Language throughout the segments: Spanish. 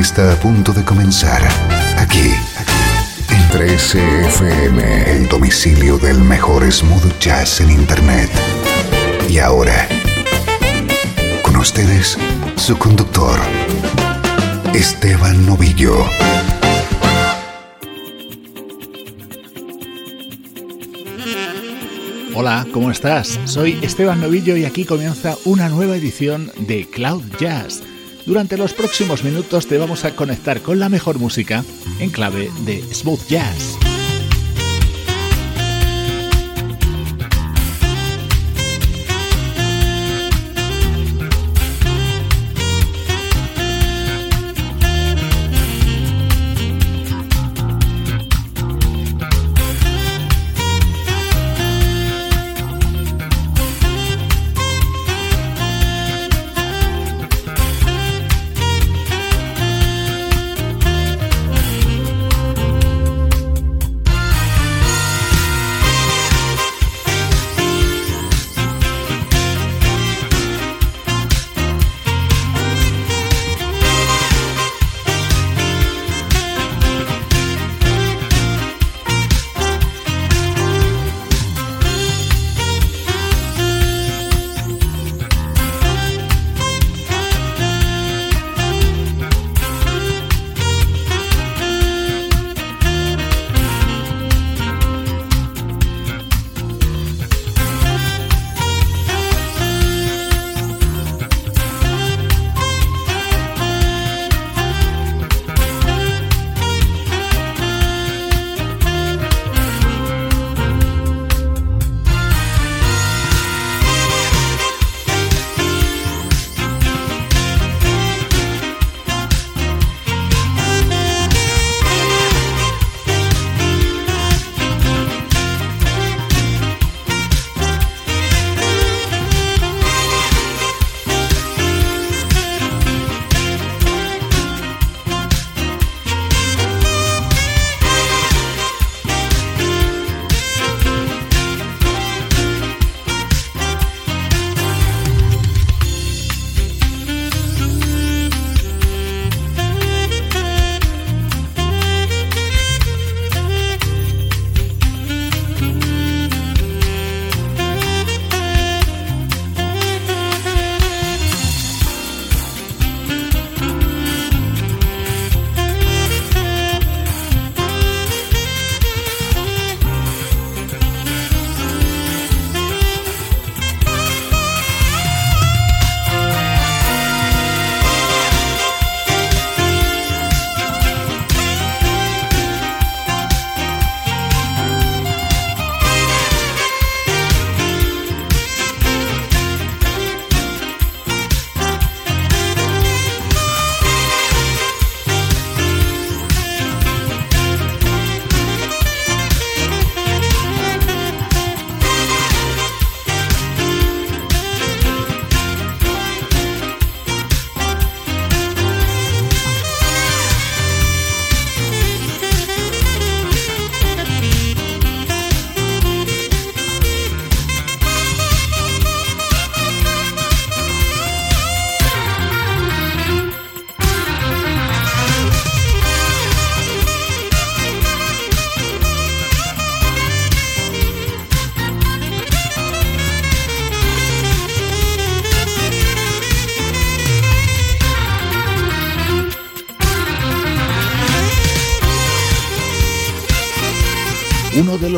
Está a punto de comenzar aquí en 13FM, el domicilio del mejor smooth jazz en Internet. Y ahora, con ustedes, su conductor, Esteban Novillo. Hola, ¿cómo estás? Soy Esteban Novillo y aquí comienza una nueva edición de Cloud Jazz. Durante los próximos minutos te vamos a conectar con la mejor música en clave de smooth jazz.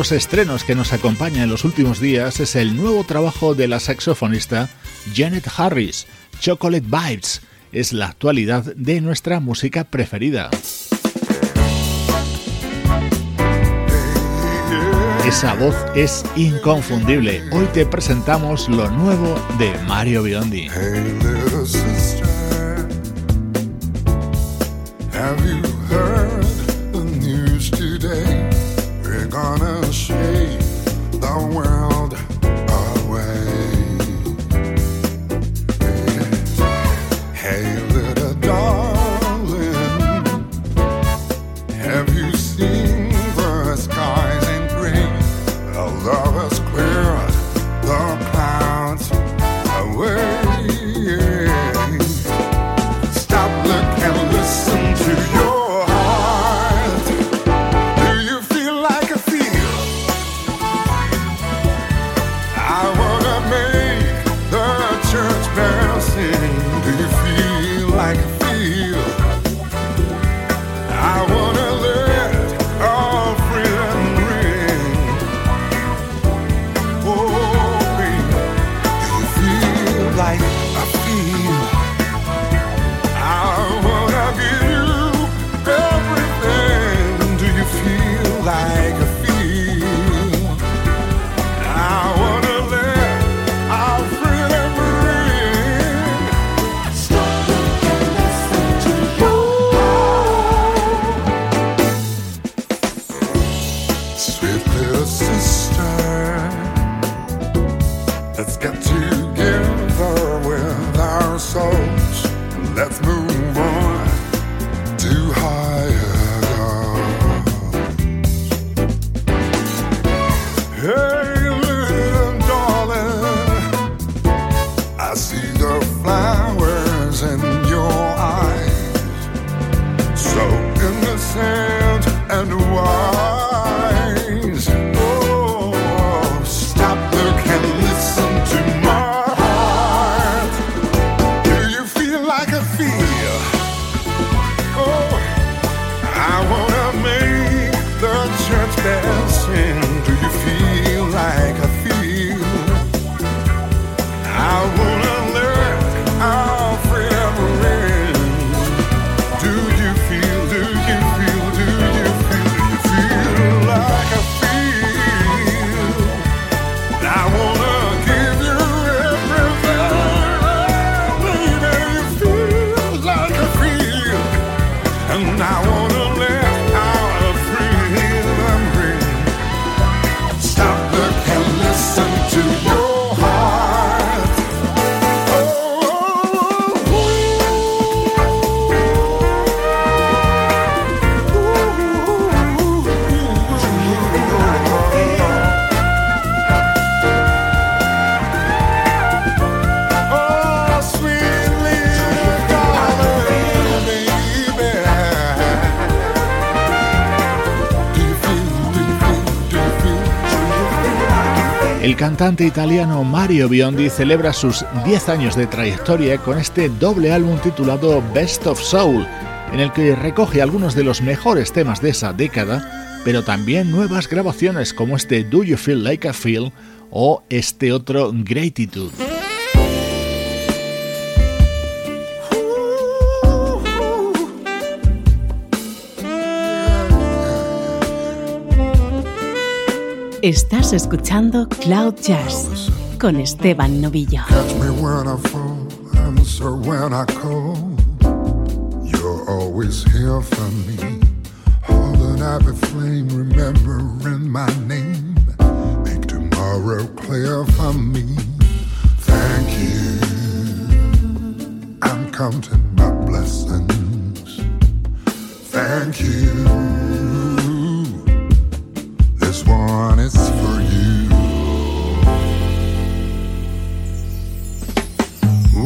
Los estrenos que nos acompaña en los últimos días es el nuevo trabajo de la saxofonista Janet Harris, Chocolate Vibes. Es la actualidad de nuestra música preferida. Esa voz es inconfundible. Hoy te presentamos lo nuevo de Mario Biondi. Cantante italiano Mario Biondi celebra sus 10 años de trayectoria con este doble álbum titulado Best of Soul, en el que recoge algunos de los mejores temas de esa década, pero también nuevas grabaciones como este Do You Feel Like I Feel o este otro Gratitude. Estás escuchando Cloud Jazz con Esteban Novillo. Catch me when I fall, answer when I call. You're always here for me. Hold an happy flame, remembering my name. Make tomorrow clear for me. Thank you. I'm counting my blessings. Thank you is for you.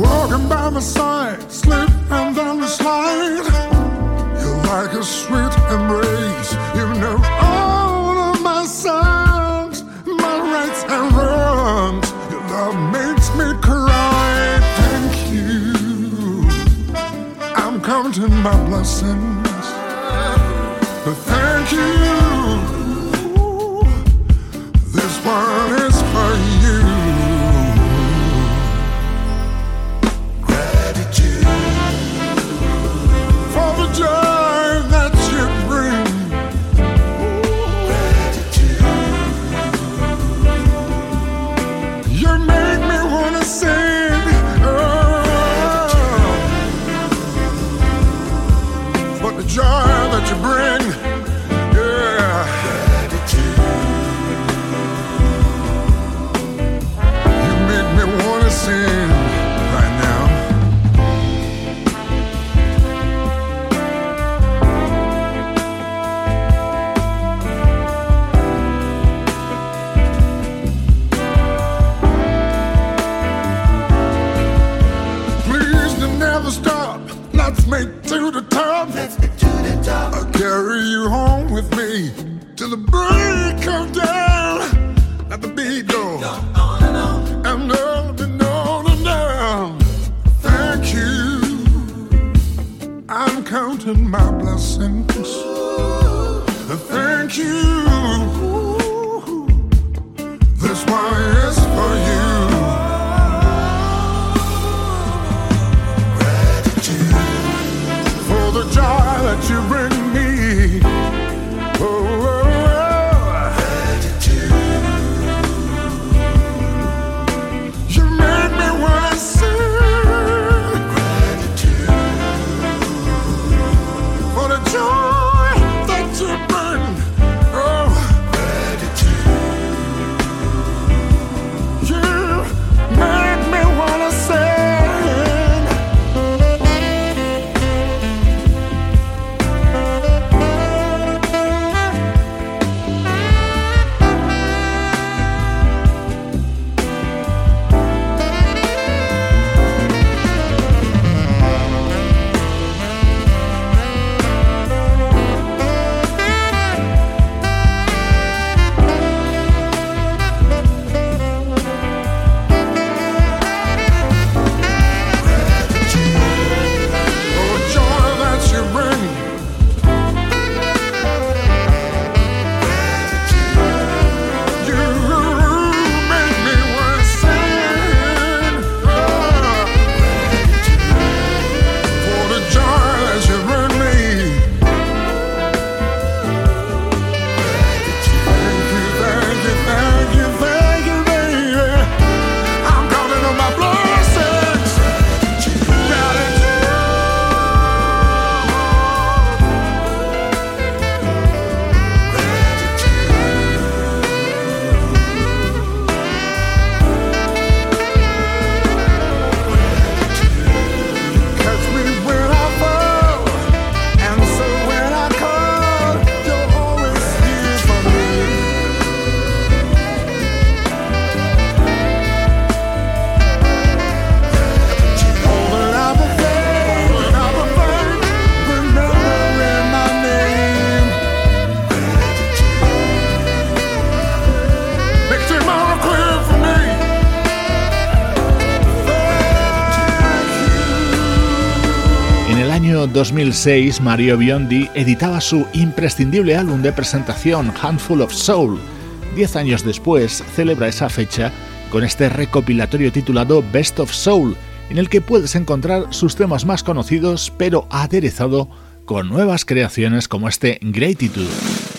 Walking by my side, slip and then slide. You're like a sweet embrace. You know all of my my rights and wrongs. Your love makes me cry. Thank you. I'm counting my blessings. 2006, Mario Biondi editaba su imprescindible álbum de presentación, Handful of Soul. Diez años después, celebra esa fecha con este recopilatorio titulado Best of Soul, en el que puedes encontrar sus temas más conocidos, pero aderezado con nuevas creaciones como este Gratitude.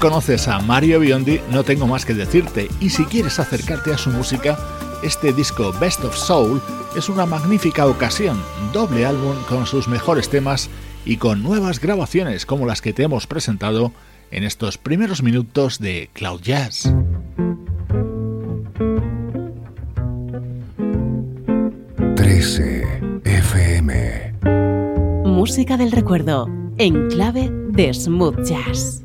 conoces a Mario Biondi, no tengo más que decirte, y si quieres acercarte a su música, este disco Best of Soul es una magnífica ocasión, doble álbum con sus mejores temas y con nuevas grabaciones como las que te hemos presentado en estos primeros minutos de Cloud Jazz. FM Música del recuerdo en clave de smooth jazz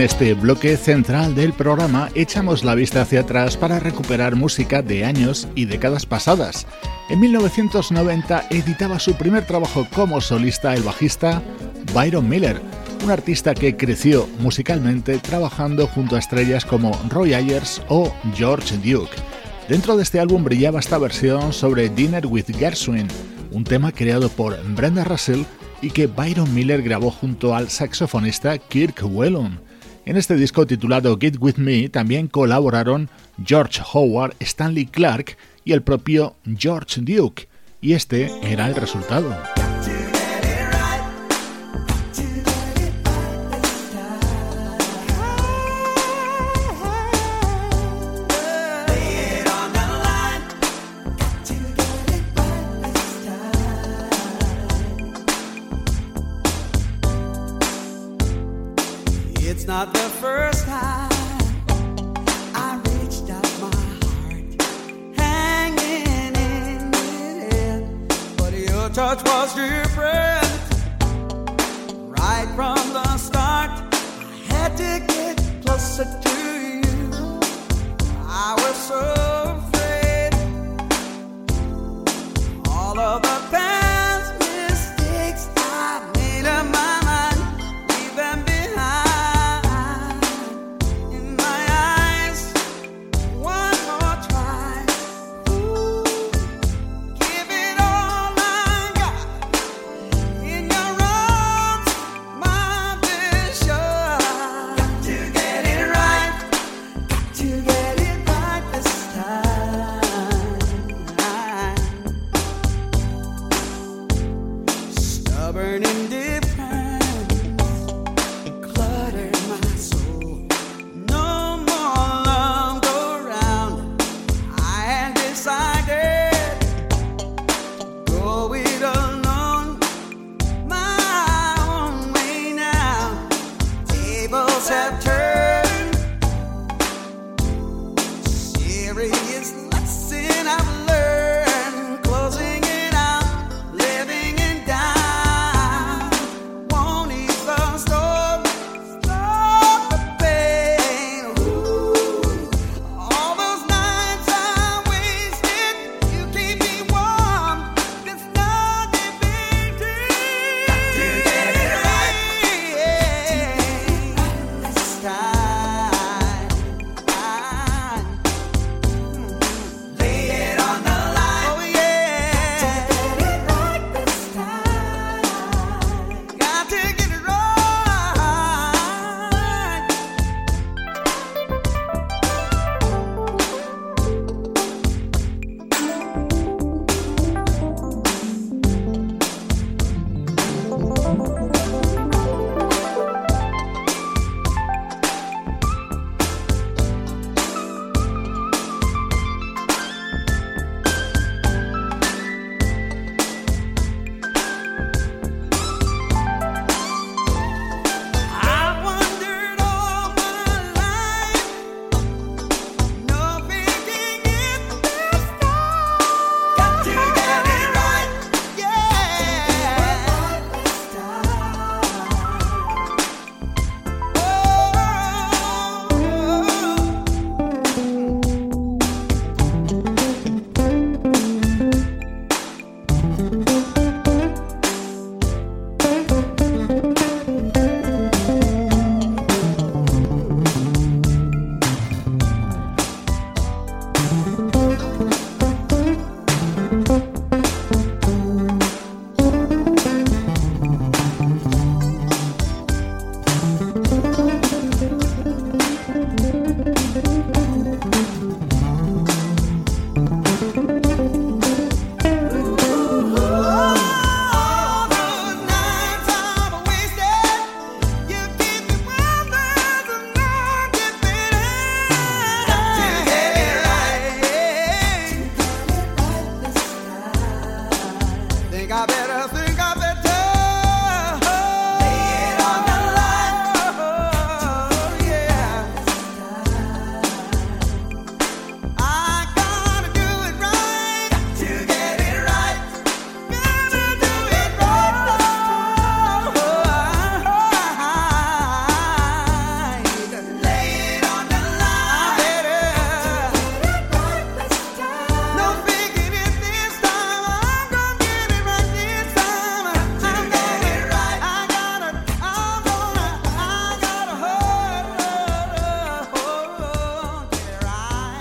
En este bloque central del programa echamos la vista hacia atrás para recuperar música de años y décadas pasadas. En 1990 editaba su primer trabajo como solista el bajista Byron Miller, un artista que creció musicalmente trabajando junto a estrellas como Roy Ayers o George Duke. Dentro de este álbum brillaba esta versión sobre Dinner with Gershwin, un tema creado por Brenda Russell y que Byron Miller grabó junto al saxofonista Kirk Whelan. En este disco titulado Get With Me también colaboraron George Howard, Stanley Clark y el propio George Duke, y este era el resultado.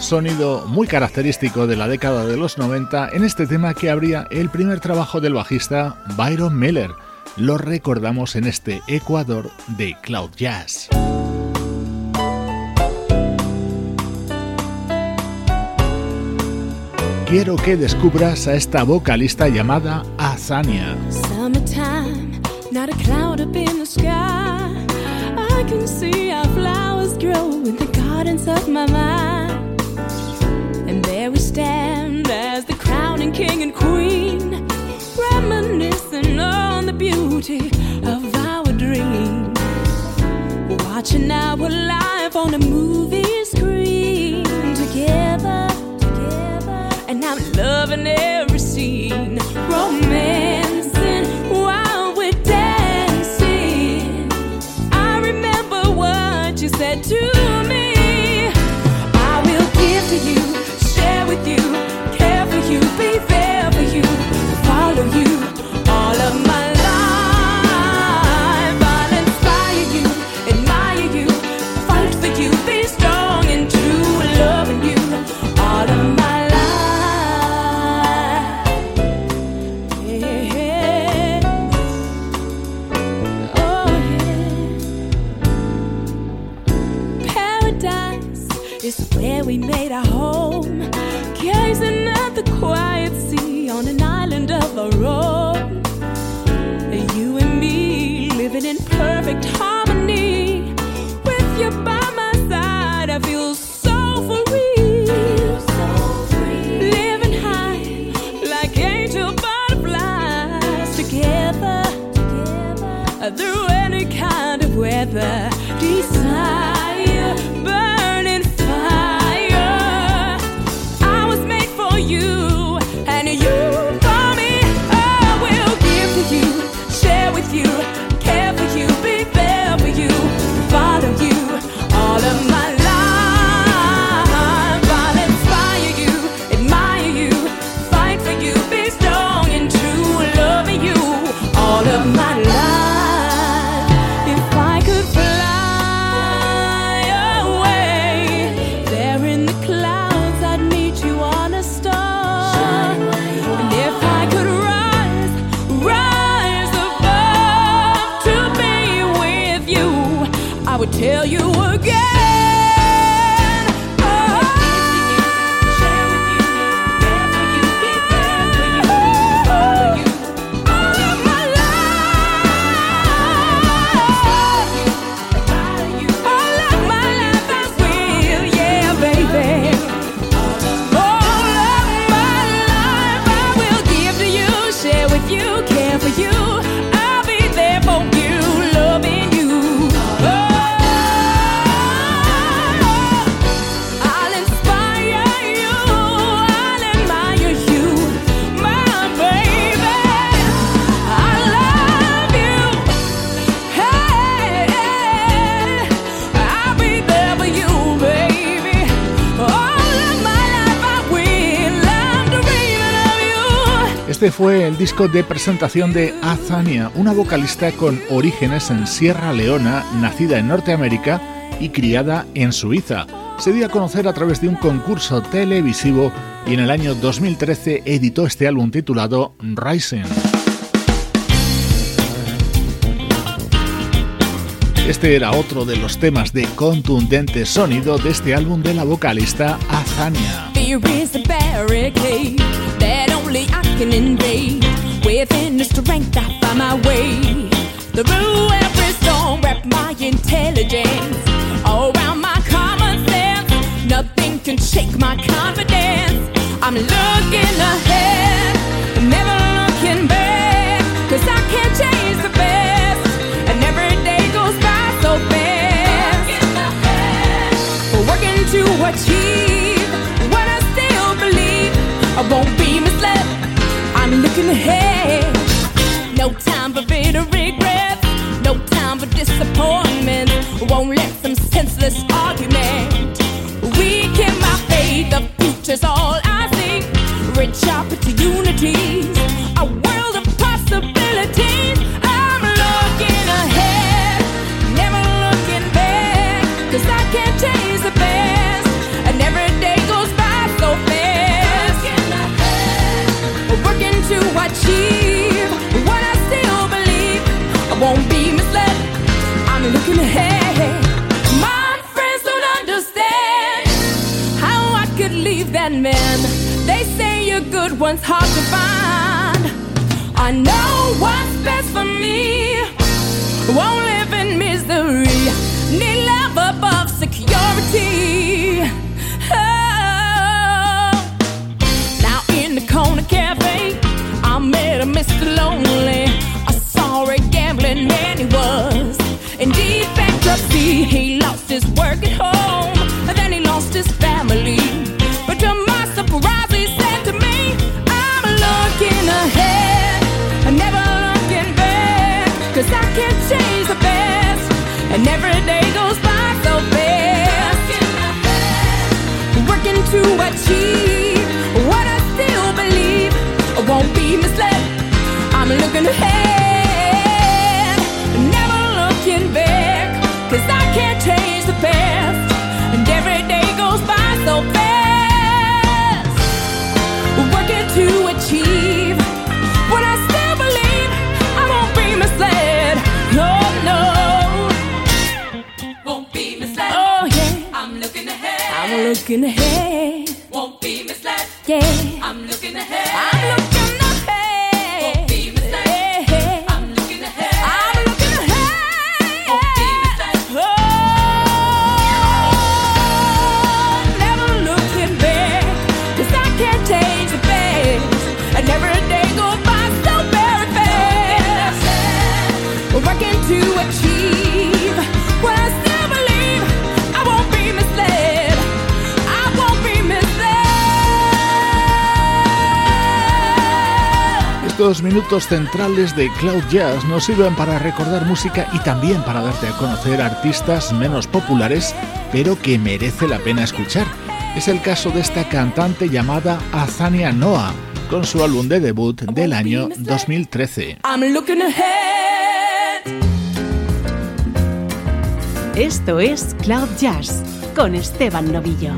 Sonido muy característico de la década de los 90 en este tema que abría el primer trabajo del bajista Byron Miller. Lo recordamos en este Ecuador de Cloud Jazz. Quiero que descubras a esta vocalista llamada Azania. Stand as the crowning king and queen, reminiscing on the beauty of our dream. Watching our life on a movie screen together, together. And I'm loving every scene, you said to Fue el disco de presentación de Azania, una vocalista con orígenes en Sierra Leona, nacida en Norteamérica y criada en Suiza. Se dio a conocer a través de un concurso televisivo y en el año 2013 editó este álbum titulado Rising. Este era otro de los temas de contundente sonido de este álbum de la vocalista Azania. Fear is a barricade that only I can invade. Within the strength, I find my way. Through every storm, wrap my intelligence. Around my common sense, nothing can shake my confidence. I'm looking ahead, never looking back. Cause I can't change the best. And every day goes by so fast. Working to achieve Looking ahead. No time for bitter regrets. No time for disappointment. Won't let some senseless one's hard to find. I know what's best for me. Won't live in misery. Need love above security. Oh. Now in the corner cafe, I met a Mr. Lonely. A sorry gambling man he was. Indeed, bankruptcy. Looking ahead. Minutos centrales de Cloud Jazz nos sirven para recordar música y también para darte a conocer artistas menos populares, pero que merece la pena escuchar. Es el caso de esta cantante llamada Azania Noah, con su álbum de debut del año 2013. I'm looking ahead. Esto es Cloud Jazz con Esteban Novillo.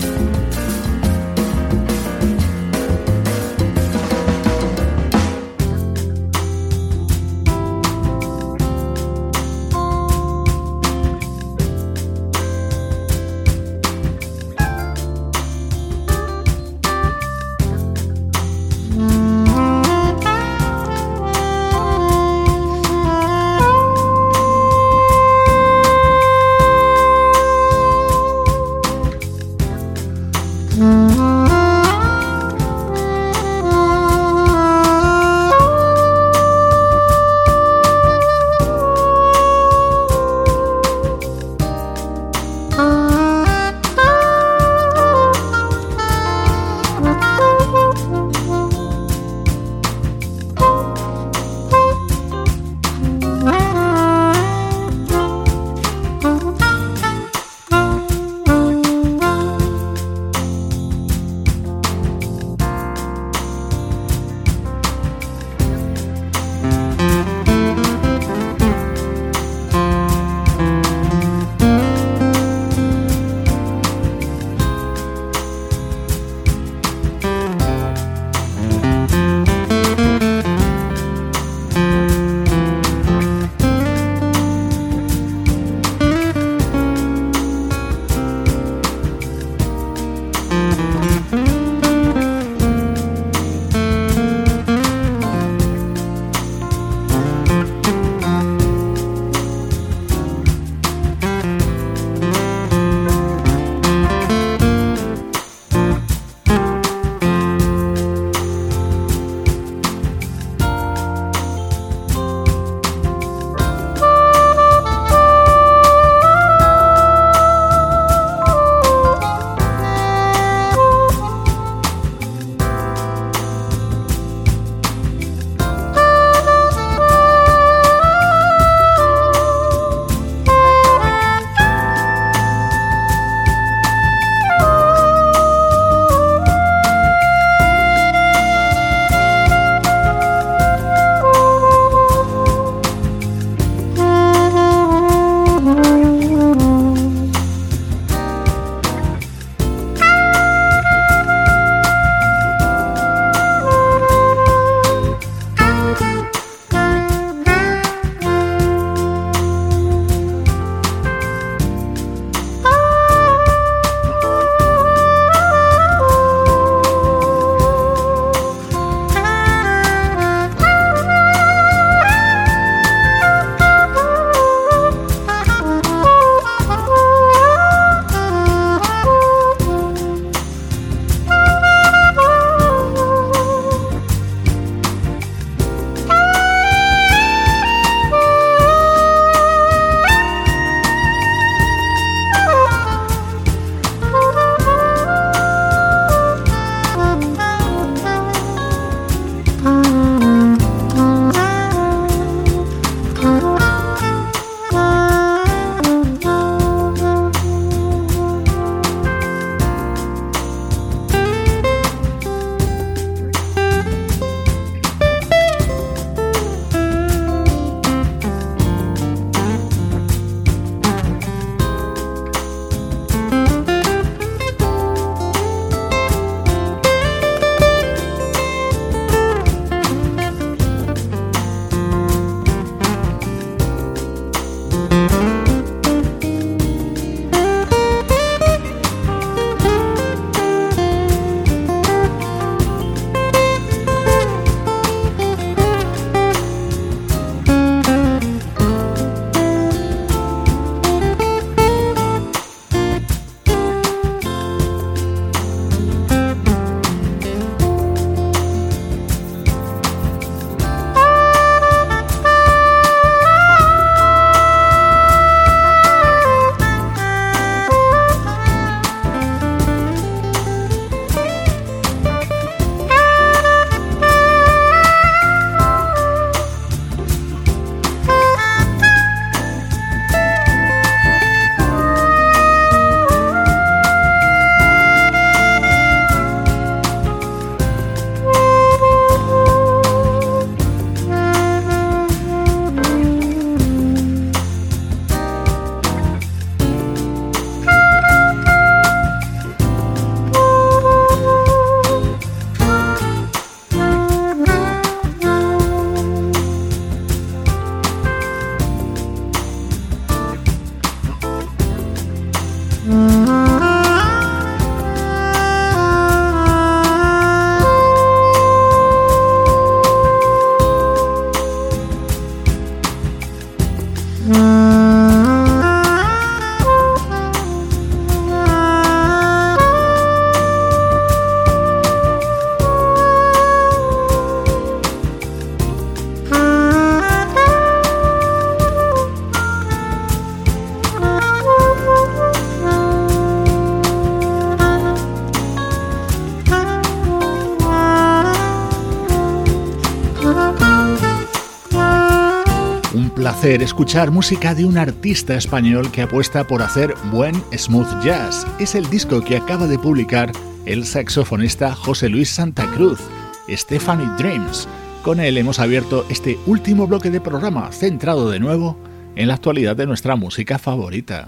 Placer escuchar música de un artista español que apuesta por hacer buen smooth jazz. Es el disco que acaba de publicar el saxofonista José Luis Santa Cruz, Stephanie Dreams. Con él hemos abierto este último bloque de programa centrado de nuevo en la actualidad de nuestra música favorita.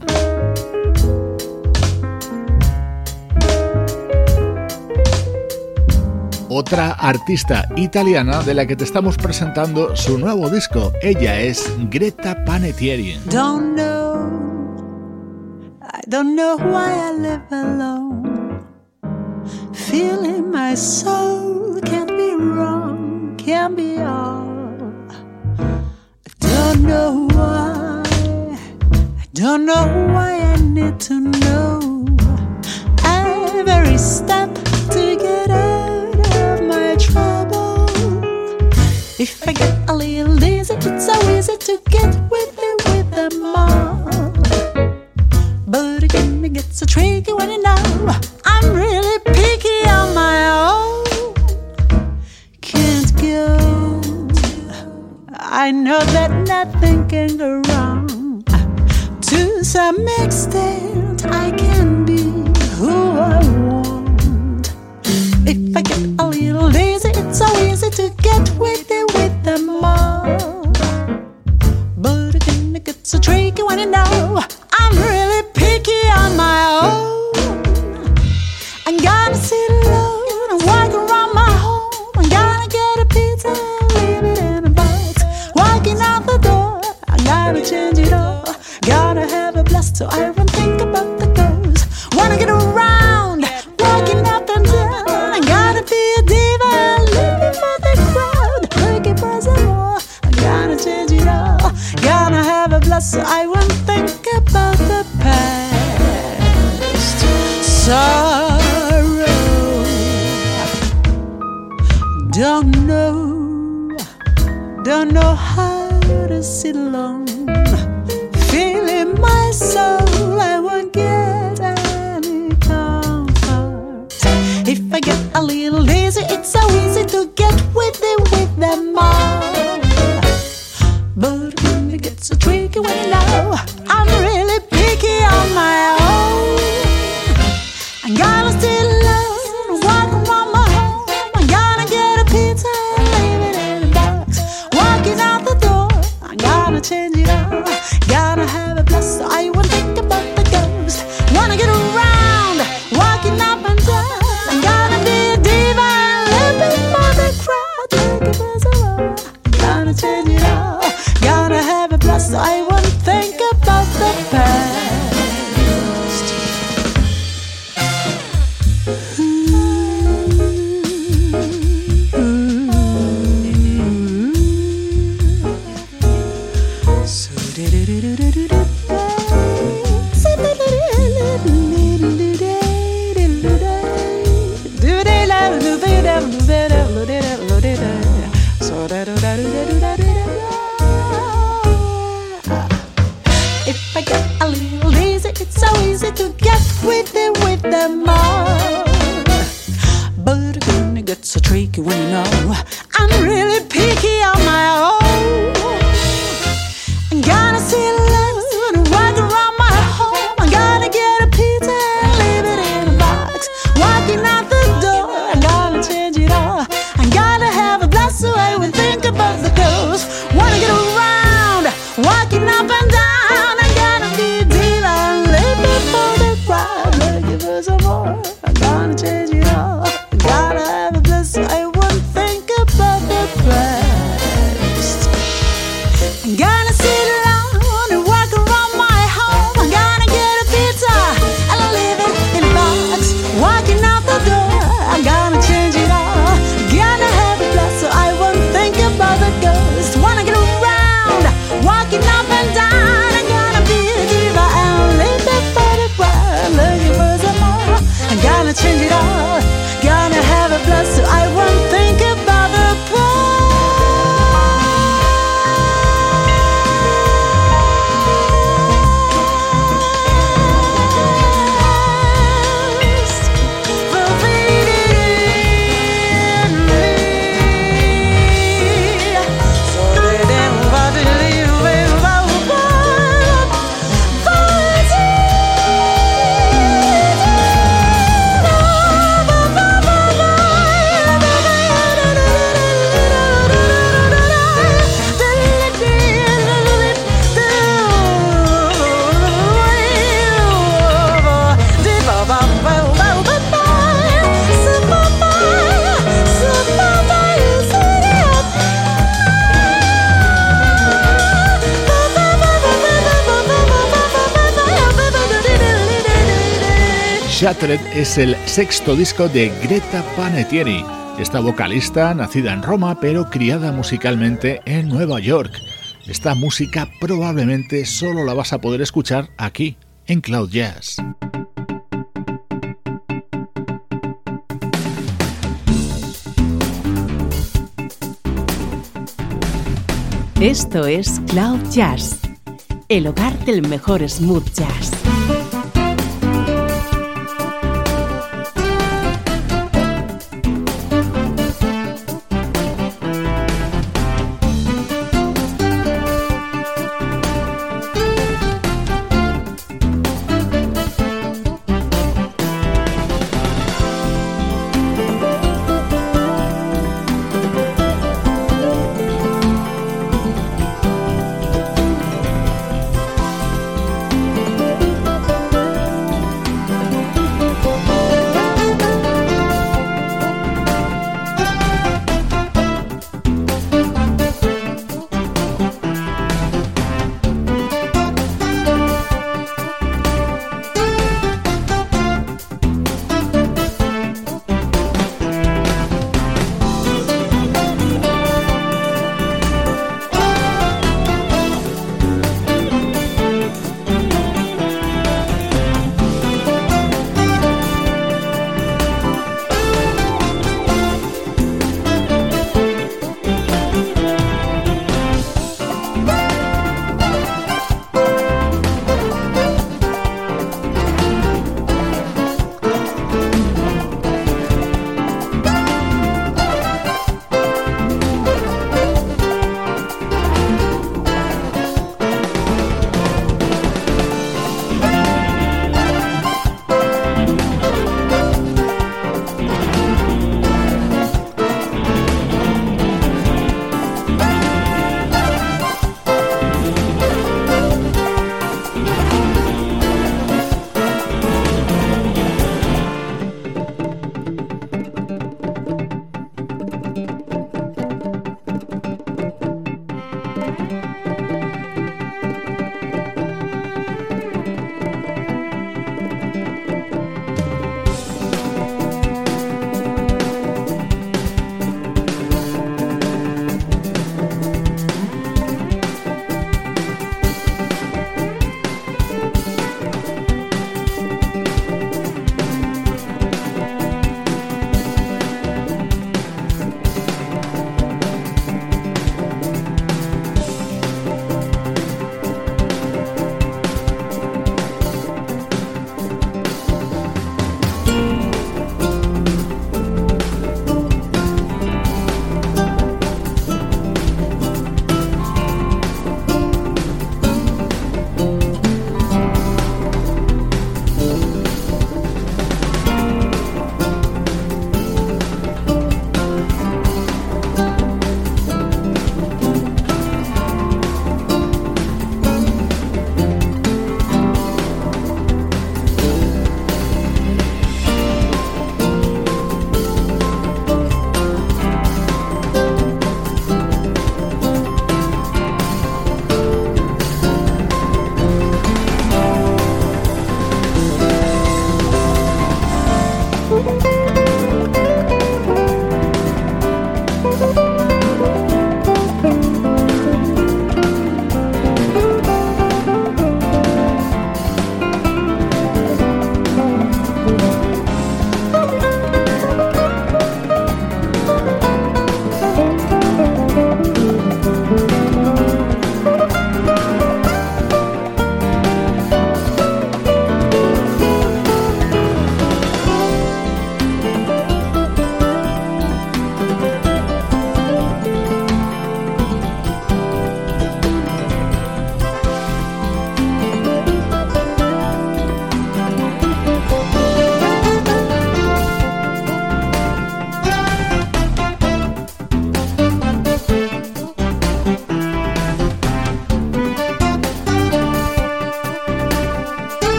Otra artista italiana de la que te estamos presentando su nuevo disco. Ella es Greta Panettieri. Don't know, I don't know why I live alone. Feeling my soul can't be wrong, can't be all. I don't know why, I don't know why I need to know If I get a little lazy, it's so easy to get with it with them all. But again, it gets so tricky when you know I'm really picky on my own. Can't go. I know that nothing can go wrong. To some extent, I can be who I want. If I get you know I'm really picky on my own. I'm gonna sit alone and walk around my home. I'm gonna get a pizza and leave it in a box. Walking out the door, I gotta change it all. Gotta have a blast so I know how to sit alone. Feeling my soul, I won't get any comfort. If I get a little lazy, it's so easy to get with it with them all. Shattered es el sexto disco de Greta Panettiere, esta vocalista nacida en Roma pero criada musicalmente en Nueva York. Esta música probablemente solo la vas a poder escuchar aquí, en Cloud Jazz. Esto es Cloud Jazz, el hogar del mejor smooth jazz.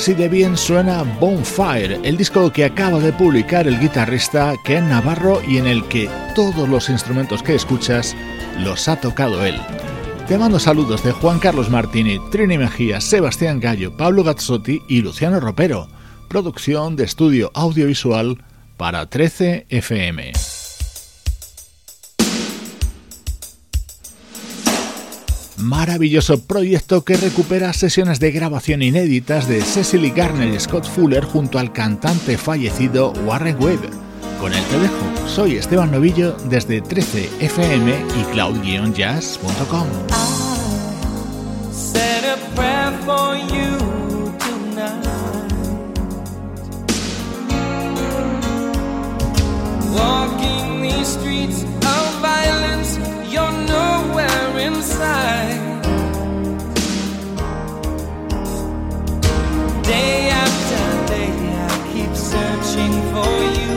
Así de bien suena Bonfire, el disco que acaba de publicar el guitarrista Ken Navarro y en el que todos los instrumentos que escuchas los ha tocado él. Te mando saludos de Juan Carlos Martini, Trini Mejía, Sebastián Gallo, Pablo Gazzotti y Luciano Ropero. Producción de estudio audiovisual para 13 FM. Maravilloso proyecto que recupera sesiones de grabación inéditas de Cecily Garner y Scott Fuller junto al cantante fallecido Warren Webb. Con el te dejo, soy Esteban Novillo desde 13fm y cloud-jazz.com. Walking streets of violence, you're nowhere inside. Day after day, I keep searching for you,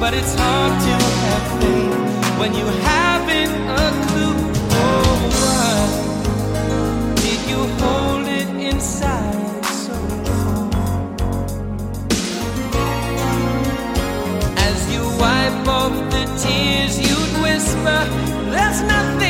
but it's hard to have faith when you haven't a clue. Oh, why did you hold it inside so long? As you wipe off the tears, you'd whisper, There's nothing